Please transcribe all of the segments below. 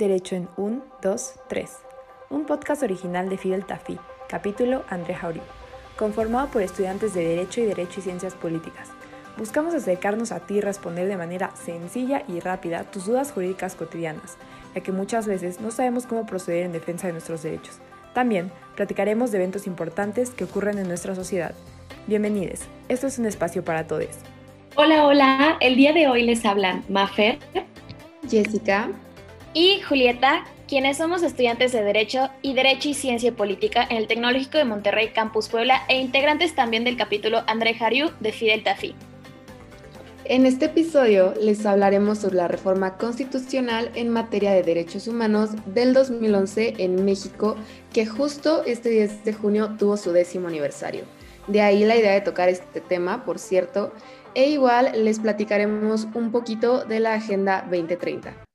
Derecho en 1, 2, 3. Un podcast original de Fidel Tafi, capítulo André Jauri, conformado por estudiantes de Derecho y Derecho y Ciencias Políticas. Buscamos acercarnos a ti y responder de manera sencilla y rápida tus dudas jurídicas cotidianas, ya que muchas veces no sabemos cómo proceder en defensa de nuestros derechos. También platicaremos de eventos importantes que ocurren en nuestra sociedad. Bienvenidos, esto es un espacio para todos. Hola, hola, el día de hoy les hablan Mafer, Jessica y Julieta, quienes somos estudiantes de Derecho y Derecho y Ciencia Política en el Tecnológico de Monterrey Campus Puebla e integrantes también del capítulo André Jariu de Fidel Tafi. En este episodio les hablaremos sobre la reforma constitucional en materia de derechos humanos del 2011 en México, que justo este 10 de junio tuvo su décimo aniversario. De ahí la idea de tocar este tema, por cierto, e igual les platicaremos un poquito de la Agenda 2030.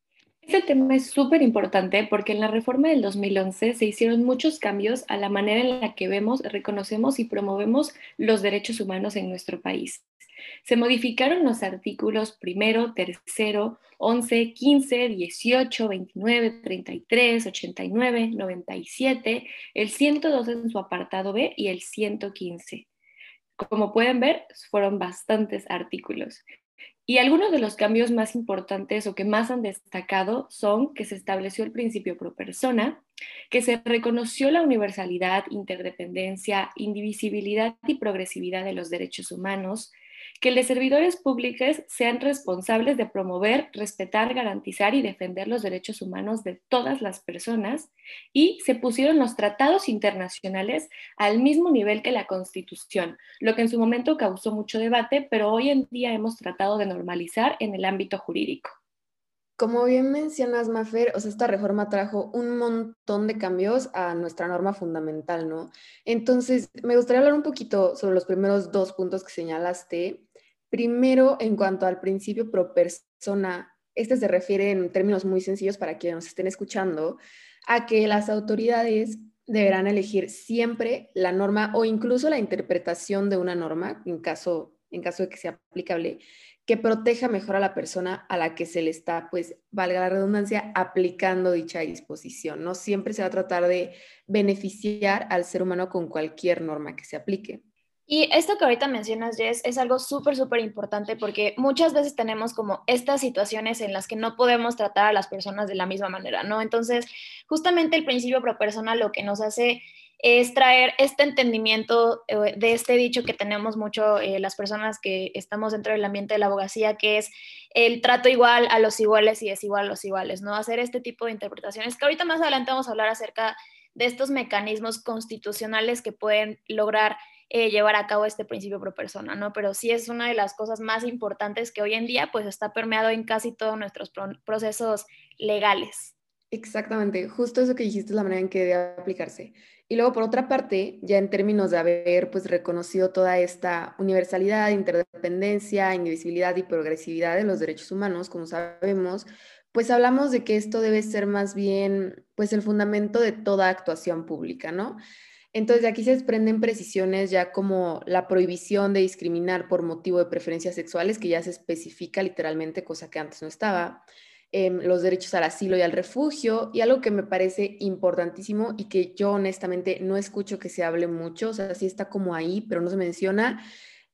Este tema es súper importante porque en la reforma del 2011 se hicieron muchos cambios a la manera en la que vemos, reconocemos y promovemos los derechos humanos en nuestro país. Se modificaron los artículos primero, tercero, 11, 15, 18, 29, 33, 89, 97, el 102 en su apartado B y el 115. Como pueden ver, fueron bastantes artículos. Y algunos de los cambios más importantes o que más han destacado son que se estableció el principio pro persona, que se reconoció la universalidad, interdependencia, indivisibilidad y progresividad de los derechos humanos, que los servidores públicos sean responsables de promover, respetar, garantizar y defender los derechos humanos de todas las personas y se pusieron los tratados internacionales al mismo nivel que la Constitución, lo que en su momento causó mucho debate, pero hoy en día hemos tratado de normalizar en el ámbito jurídico. Como bien mencionas, Mafer, o sea, esta reforma trajo un montón de cambios a nuestra norma fundamental, ¿no? Entonces, me gustaría hablar un poquito sobre los primeros dos puntos que señalaste. Primero, en cuanto al principio pro persona, este se refiere en términos muy sencillos para quienes nos estén escuchando, a que las autoridades deberán elegir siempre la norma o incluso la interpretación de una norma, en caso, en caso de que sea aplicable, que proteja mejor a la persona a la que se le está, pues, valga la redundancia, aplicando dicha disposición. No siempre se va a tratar de beneficiar al ser humano con cualquier norma que se aplique. Y esto que ahorita mencionas, Jess, es algo súper, súper importante porque muchas veces tenemos como estas situaciones en las que no podemos tratar a las personas de la misma manera, ¿no? Entonces, justamente el principio pro persona lo que nos hace es traer este entendimiento eh, de este dicho que tenemos mucho eh, las personas que estamos dentro del ambiente de la abogacía, que es el trato igual a los iguales y desigual a los iguales, ¿no? Hacer este tipo de interpretaciones, que ahorita más adelante vamos a hablar acerca de estos mecanismos constitucionales que pueden lograr eh, llevar a cabo este principio pro persona, ¿no? Pero sí es una de las cosas más importantes que hoy en día pues está permeado en casi todos nuestros procesos legales. Exactamente, justo eso que dijiste es la manera en que debe aplicarse. Y luego, por otra parte, ya en términos de haber pues reconocido toda esta universalidad, interdependencia, indivisibilidad y progresividad de los derechos humanos, como sabemos, pues hablamos de que esto debe ser más bien pues el fundamento de toda actuación pública, ¿no? Entonces, de aquí se desprenden precisiones ya como la prohibición de discriminar por motivo de preferencias sexuales, que ya se especifica literalmente, cosa que antes no estaba, em, los derechos al asilo y al refugio, y algo que me parece importantísimo y que yo honestamente no escucho que se hable mucho, o sea, sí está como ahí, pero no se menciona,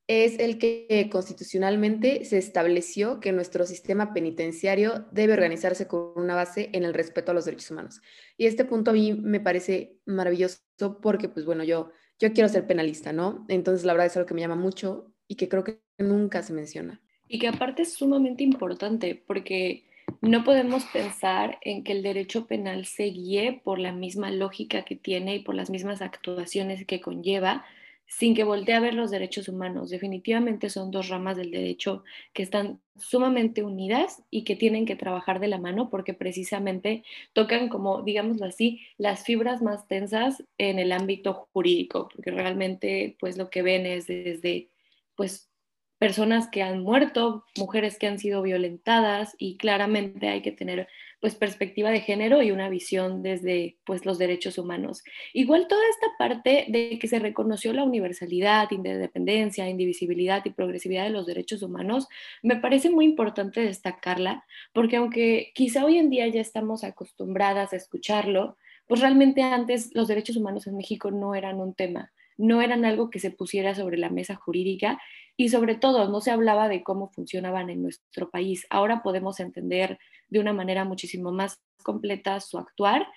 es el que constitucionalmente se estableció que nuestro sistema penitenciario debe organizarse con una base en el respeto a los derechos humanos. Y este punto a mí me parece maravilloso porque, pues bueno, yo, yo quiero ser penalista, ¿no? Entonces, la verdad es algo que me llama mucho y que creo que nunca se menciona. Y que aparte es sumamente importante porque no podemos pensar en que el derecho penal se guíe por la misma lógica que tiene y por las mismas actuaciones que conlleva, sin que voltee a ver los derechos humanos. Definitivamente son dos ramas del derecho que están sumamente unidas y que tienen que trabajar de la mano porque precisamente tocan como, digámoslo así, las fibras más tensas en el ámbito jurídico, porque realmente pues lo que ven es desde pues personas que han muerto, mujeres que han sido violentadas y claramente hay que tener pues perspectiva de género y una visión desde pues los derechos humanos. Igual toda esta parte de que se reconoció la universalidad, independencia, indivisibilidad y progresividad de los derechos humanos, me parece muy importante destacarla porque aunque quizá hoy en día ya estamos acostumbradas a escucharlo, pues realmente antes los derechos humanos en México no eran un tema no eran algo que se pusiera sobre la mesa jurídica y sobre todo no se hablaba de cómo funcionaban en nuestro país. Ahora podemos entender de una manera muchísimo más completa su actuar,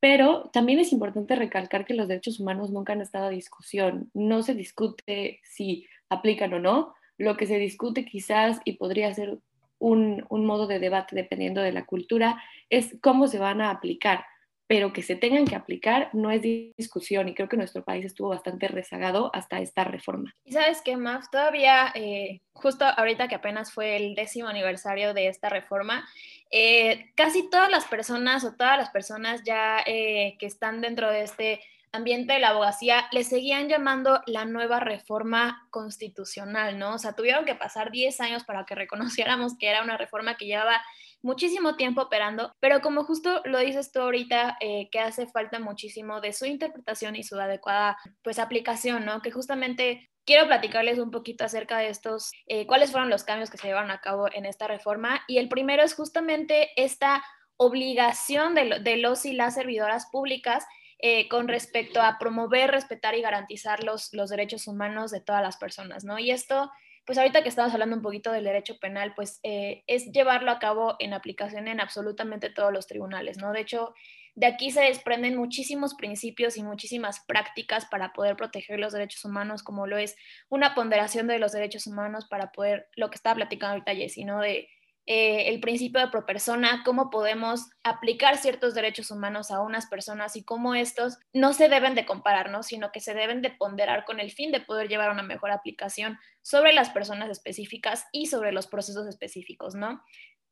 pero también es importante recalcar que los derechos humanos nunca han estado a discusión. No se discute si aplican o no. Lo que se discute quizás y podría ser un, un modo de debate dependiendo de la cultura es cómo se van a aplicar pero que se tengan que aplicar no es discusión y creo que nuestro país estuvo bastante rezagado hasta esta reforma. Y sabes qué, Maf, todavía, eh, justo ahorita que apenas fue el décimo aniversario de esta reforma, eh, casi todas las personas o todas las personas ya eh, que están dentro de este ambiente de la abogacía le seguían llamando la nueva reforma constitucional, ¿no? O sea, tuvieron que pasar 10 años para que reconociéramos que era una reforma que llevaba muchísimo tiempo operando, pero como justo lo dices tú ahorita, eh, que hace falta muchísimo de su interpretación y su adecuada pues aplicación, ¿no? Que justamente quiero platicarles un poquito acerca de estos, eh, cuáles fueron los cambios que se llevaron a cabo en esta reforma. Y el primero es justamente esta obligación de, los y las servidoras públicas eh, con respecto a promover, respetar y garantizar los, los derechos humanos de todas las personas, ¿no? Y esto pues ahorita que estamos hablando un poquito del derecho penal, pues eh, es llevarlo a cabo en aplicación en absolutamente todos los tribunales, ¿no? De hecho, de aquí se desprenden muchísimos principios y muchísimas prácticas para poder proteger los derechos humanos, como lo es una ponderación de los derechos humanos para poder, lo que estaba platicando ahorita Jessy, ¿no? De eh, el principio de pro persona, cómo podemos aplicar ciertos derechos humanos a unas personas y cómo estos no se deben de comparar, ¿no? sino que se deben de ponderar con el fin de poder llevar una mejor aplicación sobre las personas específicas y sobre los procesos específicos, ¿no?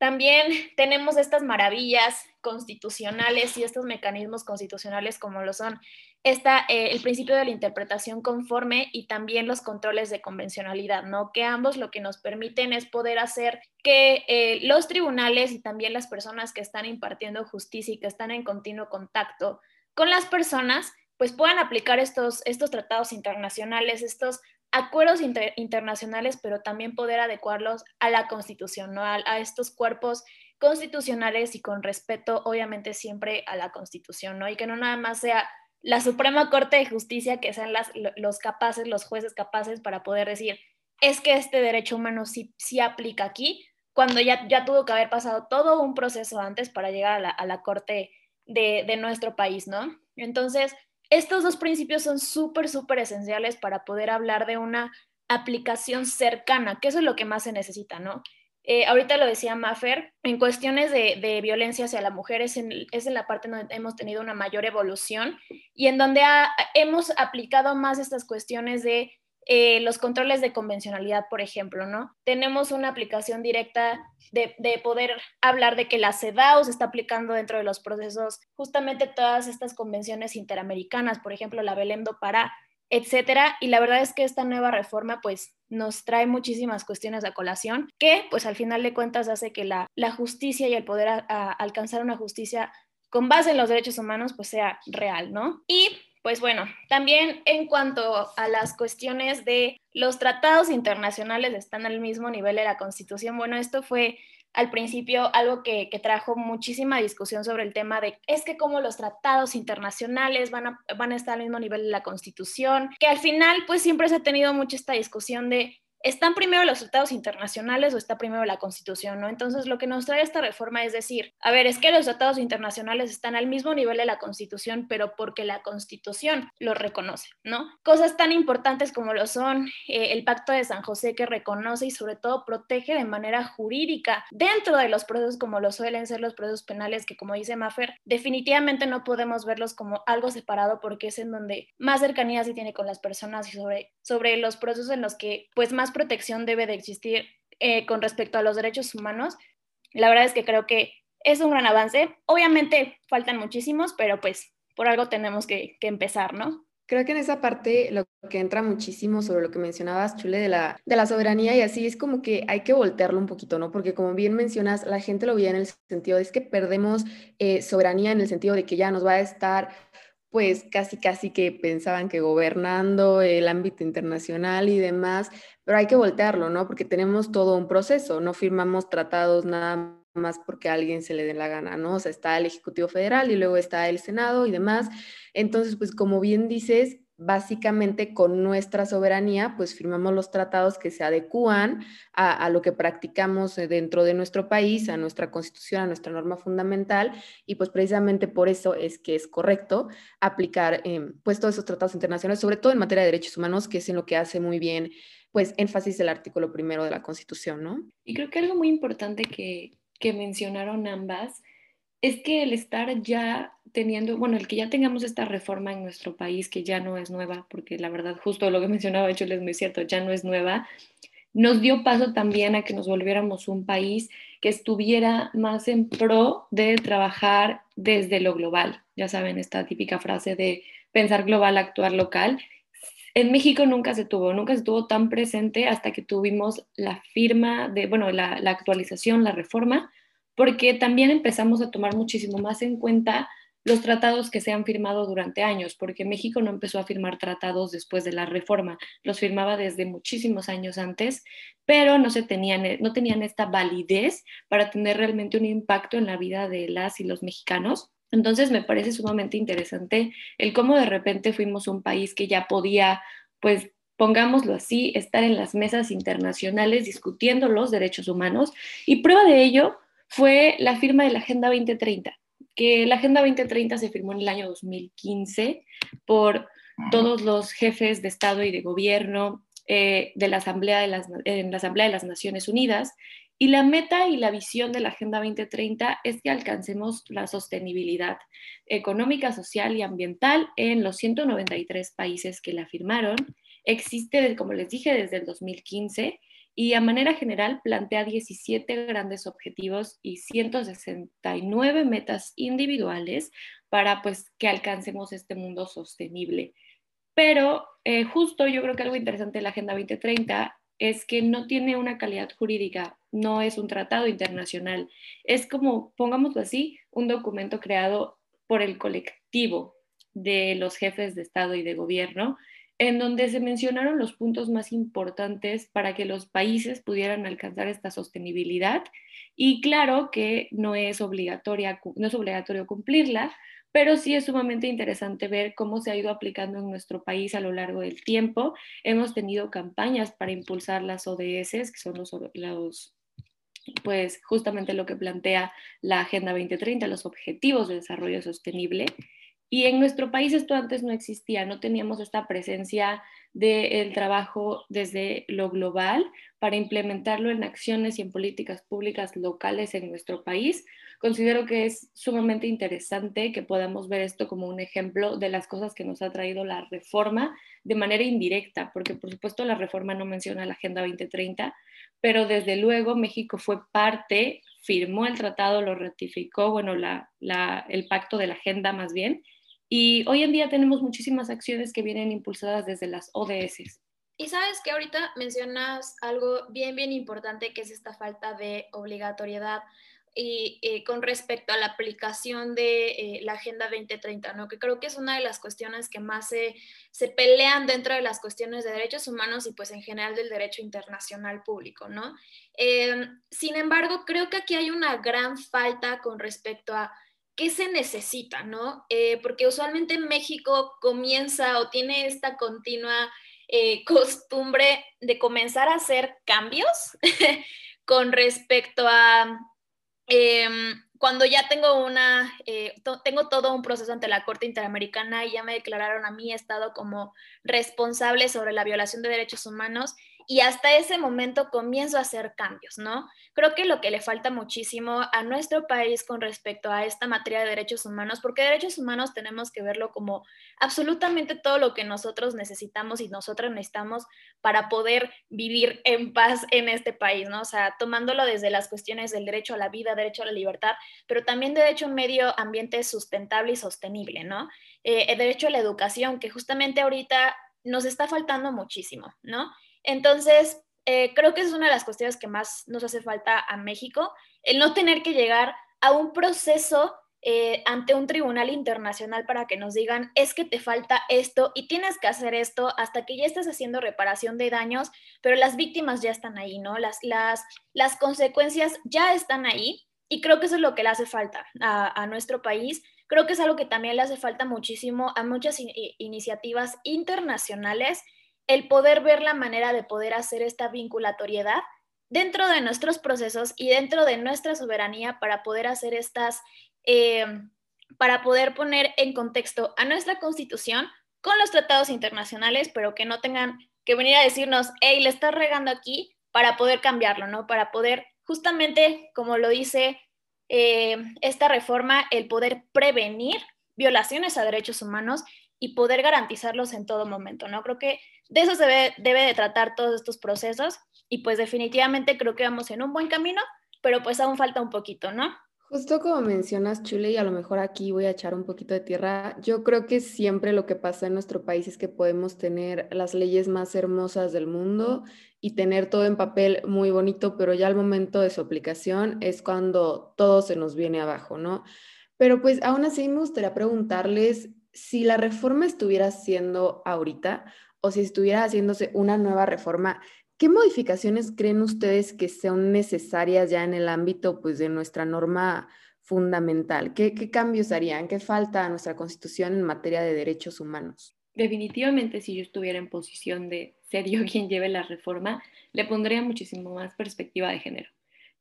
También tenemos estas maravillas constitucionales y estos mecanismos constitucionales como lo son esta, eh, el principio de la interpretación conforme y también los controles de convencionalidad, ¿no? Que ambos lo que nos permiten es poder hacer que eh, los tribunales y también las personas que están impartiendo justicia y que están en continuo contacto con las personas, pues puedan aplicar estos, estos tratados internacionales, estos acuerdos internacionales, pero también poder adecuarlos a la Constitución, ¿no? a, estos cuerpos constitucionales y con respeto, obviamente, siempre a la Constitución, ¿no? Y que no nada más sea la Suprema Corte de Justicia, que sean los capaces, los jueces capaces para poder decir, es que este derecho humano sí, sí aplica aquí, cuando ya, ya tuvo que haber pasado todo un proceso antes para llegar a la, a la Corte de, de nuestro país, ¿no? Entonces, estos dos principios son súper, súper esenciales para poder hablar de una aplicación cercana, que eso es lo que más se necesita, ¿no? Eh, ahorita lo decía Maffer, en cuestiones de, violencia hacia la mujer es en, la parte donde hemos tenido una mayor evolución y en donde hemos aplicado más estas cuestiones de eh, los controles de convencionalidad, por ejemplo, ¿no? Tenemos una aplicación directa de, poder hablar de que la CEDAW se está aplicando dentro de los procesos justamente todas estas convenciones interamericanas, por ejemplo, la Belém do Pará, etcétera. Y la verdad es que esta nueva reforma, pues, nos trae muchísimas cuestiones a colación que, pues, al final de cuentas hace que la, justicia y el poder alcanzar una justicia con base en los derechos humanos, pues, sea real, ¿no? Y pues bueno, también en cuanto a las cuestiones de los tratados internacionales están al mismo nivel de la Constitución, bueno, esto fue al principio algo que, trajo muchísima discusión sobre el tema de es que como los tratados internacionales van a, van a estar al mismo nivel de la Constitución, que al final pues siempre se ha tenido mucho esta discusión de ¿Están primero los tratados internacionales o está primero la Constitución? ¿no? Entonces, lo que nos trae esta reforma es decir, a ver, es que los tratados internacionales están al mismo nivel de la Constitución, pero porque la Constitución los reconoce, ¿no? Cosas tan importantes como lo son eh, el Pacto de San José que reconoce y sobre todo protege de manera jurídica dentro de los procesos como lo suelen ser los procesos penales, que como dice Maffer, definitivamente no podemos verlos como algo separado porque es en donde más cercanía se tiene con las personas y sobre, sobre los procesos en los que pues más protección debe de existir eh, con respecto a los derechos humanos. La verdad es que creo que es un gran avance. Obviamente faltan muchísimos, pero pues por algo tenemos que, empezar, ¿no? Creo que en esa parte lo que entra muchísimo sobre lo que mencionabas, Chule, de la, de la soberanía y así es como que hay que voltearlo un poquito, ¿no? Porque como bien mencionas, la gente lo veía en el sentido de es que perdemos eh, soberanía en el sentido de que ya nos va a estar pues casi casi que pensaban que gobernando el ámbito internacional y demás, pero hay que voltearlo, ¿no? Porque tenemos todo un proceso, no firmamos tratados nada más porque a alguien se le dé la gana, ¿no? O sea, está el Ejecutivo Federal y luego está el Senado y demás. Entonces, pues como bien dices, básicamente con nuestra soberanía, pues firmamos los tratados que se adecúan a, lo que practicamos eh, dentro de nuestro país, a nuestra constitución, a nuestra norma fundamental, y pues precisamente por eso es que es correcto aplicar em, pues todos esos tratados internacionales, sobre todo en materia de derechos humanos, que es en lo que hace muy bien pues énfasis el artículo primero de la constitución, ¿no? Y creo que algo muy importante que, que mencionaron ambas es que el estar ya teniendo, bueno, el que ya tengamos esta reforma en nuestro país, que ya no es nueva, porque la verdad, justo lo que mencionaba hecho es muy cierto, ya no es nueva, nos dio paso también a que nos volviéramos un país que estuviera más en pro de trabajar desde lo global. Ya saben, esta típica frase de pensar global, actuar local. En México nunca se tuvo, nunca se tuvo tan presente hasta que tuvimos la firma de, bueno, la, la actualización, la reforma porque también empezamos a tomar muchísimo más en cuenta los tratados que se han firmado durante años, porque México no empezó a firmar tratados después de la reforma, los firmaba desde muchísimos años antes, pero no, se tenían, no tenían esta validez para tener realmente un impacto en la vida de las y los mexicanos. Entonces me parece sumamente interesante el cómo de repente fuimos un país que ya podía, pues pongámoslo así, estar en las mesas internacionales discutiendo los derechos humanos. Y prueba de ello fue la firma de la Agenda 2030, que la Agenda 2030 se firmó en el año 2015 por todos los jefes de Estado y de Gobierno eh, de en la Asamblea de las Naciones Unidas. Y la meta y la visión de la Agenda 2030 es que alcancemos la sostenibilidad económica, social y ambiental en los 193 países que la firmaron. Existe, como les dije, desde el 2015 y a manera general plantea 17 grandes objetivos y 169 metas individuales para pues que alcancemos este mundo sostenible. Pero eh, justo yo creo que algo interesante de la Agenda 2030 es que no tiene una calidad jurídica, no es un tratado internacional, es como, pongámoslo así, un documento creado por el colectivo de los jefes de Estado y de gobierno en donde se mencionaron los puntos más importantes para que los países pudieran alcanzar esta sostenibilidad. Y claro que no es, obligatoria, no es obligatorio cumplirla, pero sí es sumamente interesante ver cómo se ha ido aplicando en nuestro país a lo largo del tiempo. Hemos tenido campañas para impulsar las ODS, que son los, pues justamente lo que plantea la Agenda 2030, los Objetivos de Desarrollo Sostenible. Y en nuestro país esto antes no existía, no teníamos esta presencia del trabajo desde lo global para implementarlo en acciones y en políticas públicas locales en nuestro país. Considero que es sumamente interesante que podamos ver esto como un ejemplo de las cosas que nos ha traído la reforma de manera indirecta, porque por supuesto la reforma no menciona la Agenda 2030, pero desde luego México fue parte, firmó el tratado, lo ratificó, bueno, la, el pacto de la agenda más bien, y hoy en día tenemos muchísimas acciones que vienen impulsadas desde las ODS. Y sabes que ahorita mencionas algo bien, bien importante, que es esta falta de obligatoriedad y eh, con respecto a la aplicación de eh, la Agenda 2030, ¿no? que creo que es una de las cuestiones que más se, se, pelean dentro de las cuestiones de derechos humanos y pues en general del derecho internacional público. ¿no? Eh, sin embargo, creo que aquí hay una gran falta con respecto a ¿qué se necesita, no? Eh, porque usualmente México comienza o tiene esta continua eh, costumbre de comenzar a hacer cambios con respecto a em, cuando ya tengo una, eh, tengo todo un proceso ante la Corte Interamericana y ya me declararon a mi Estado como responsable sobre la violación de derechos humanos y hasta ese momento comienzo a hacer cambios, ¿no? Creo que lo que le falta muchísimo a nuestro país con respecto a esta materia de derechos humanos, porque derechos humanos tenemos que verlo como absolutamente todo lo que nosotros necesitamos y nosotras necesitamos para poder vivir en paz en este país, ¿no? O sea, tomándolo desde las cuestiones del derecho a la vida, derecho a la libertad, pero también derecho a un medio ambiente sustentable y sostenible, ¿no? Eh, el derecho a la educación, que justamente ahorita nos está faltando muchísimo, ¿no? Entonces, eh, creo que es una de las cuestiones que más nos hace falta a México, el no tener que llegar a un proceso eh, ante un tribunal internacional para que nos digan, es que te falta esto y tienes que hacer esto hasta que ya estés haciendo reparación de daños, pero las víctimas ya están ahí, ¿no? Las, las, las consecuencias ya están ahí y creo que eso es lo que le hace falta a, a nuestro país. Creo que es algo que también le hace falta muchísimo a muchas iniciativas internacionales el poder ver la manera de poder hacer esta vinculatoriedad dentro de nuestros procesos y dentro de nuestra soberanía para poder hacer estas, eh, para poder poner en contexto a nuestra constitución con los tratados internacionales, pero que no tengan que venir a decirnos, hey, le estás regando aquí para poder cambiarlo, ¿no? Para poder, justamente, como lo dice eh, esta reforma, el poder prevenir violaciones a derechos humanos y poder garantizarlos en todo momento, ¿no? Creo que de eso se debe, de tratar todos estos procesos y pues definitivamente creo que vamos en un buen camino, pero pues aún falta un poquito, ¿no? Justo como mencionas, Chule, y a lo mejor aquí voy a echar un poquito de tierra, yo creo que siempre lo que pasa en nuestro país es que podemos tener las leyes más hermosas del mundo y tener todo en papel muy bonito, pero ya al momento de su aplicación es cuando todo se nos viene abajo, ¿no? Pero pues aún así me gustaría preguntarles si la reforma estuviera haciendo ahorita o si estuviera haciéndose una nueva reforma, ¿qué modificaciones creen ustedes que sean necesarias ya en el ámbito pues, de nuestra norma fundamental? ¿Qué, ¿Qué cambios harían? ¿Qué falta a nuestra constitución en materia de derechos humanos? Definitivamente, si yo estuviera en posición de ser yo quien lleve la reforma, le pondría muchísimo más perspectiva de género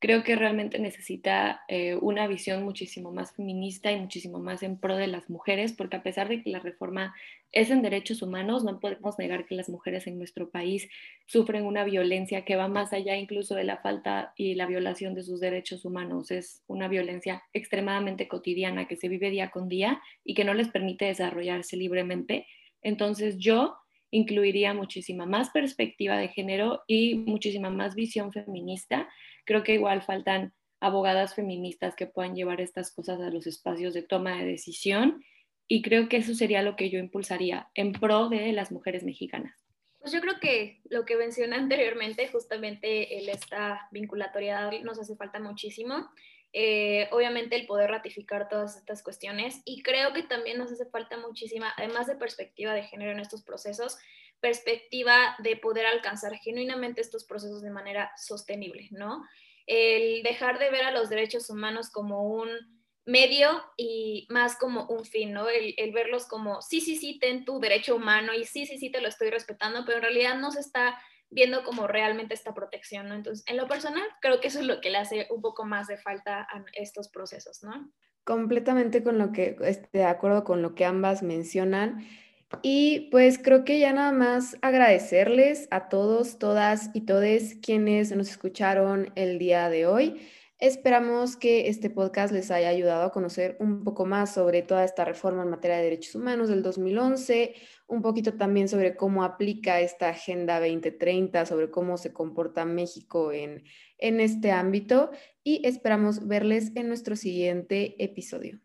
creo que realmente necesita eh, una visión muchísimo más feminista y muchísimo más en pro de las mujeres, porque a pesar de que la reforma es en derechos humanos, no podemos negar que las mujeres en nuestro país sufren una violencia que va más allá incluso de la falta y la violación de sus derechos humanos. Es una violencia extremadamente cotidiana que se vive día con día y que no les permite desarrollarse libremente. Entonces yo incluiría muchísima más perspectiva de género y muchísima más visión feminista Creo que igual faltan abogadas feministas que puedan llevar estas cosas a los espacios de toma de decisión y creo que eso sería lo que yo impulsaría en pro de las mujeres mexicanas. Pues yo creo que lo que mencioné anteriormente, justamente el, esta vinculatoriedad nos hace falta muchísimo. Eh, obviamente el poder ratificar todas estas cuestiones y creo que también nos hace falta muchísima, además de perspectiva de género en estos procesos, perspectiva de poder alcanzar genuinamente estos procesos de manera sostenible, ¿no? El dejar de ver a los derechos humanos como un medio y más como un fin, ¿no? El, verlos como, sí, sí, sí, ten tu derecho humano y sí, sí, sí, te lo estoy respetando, pero en realidad no se está viendo como realmente esta protección, ¿no? Entonces, en lo personal, creo que eso es lo que le hace un poco más de falta a estos procesos, ¿no? Completamente con lo que, este, de acuerdo con lo que ambas mencionan. Y pues creo que ya nada más agradecerles a todos, todas y todes quienes nos escucharon el día de hoy. Esperamos que este podcast les haya ayudado a conocer un poco más sobre toda esta reforma en materia de derechos humanos del 2011, un poquito también sobre cómo aplica esta Agenda 2030, sobre cómo se comporta México en, en este ámbito y esperamos verles en nuestro siguiente episodio.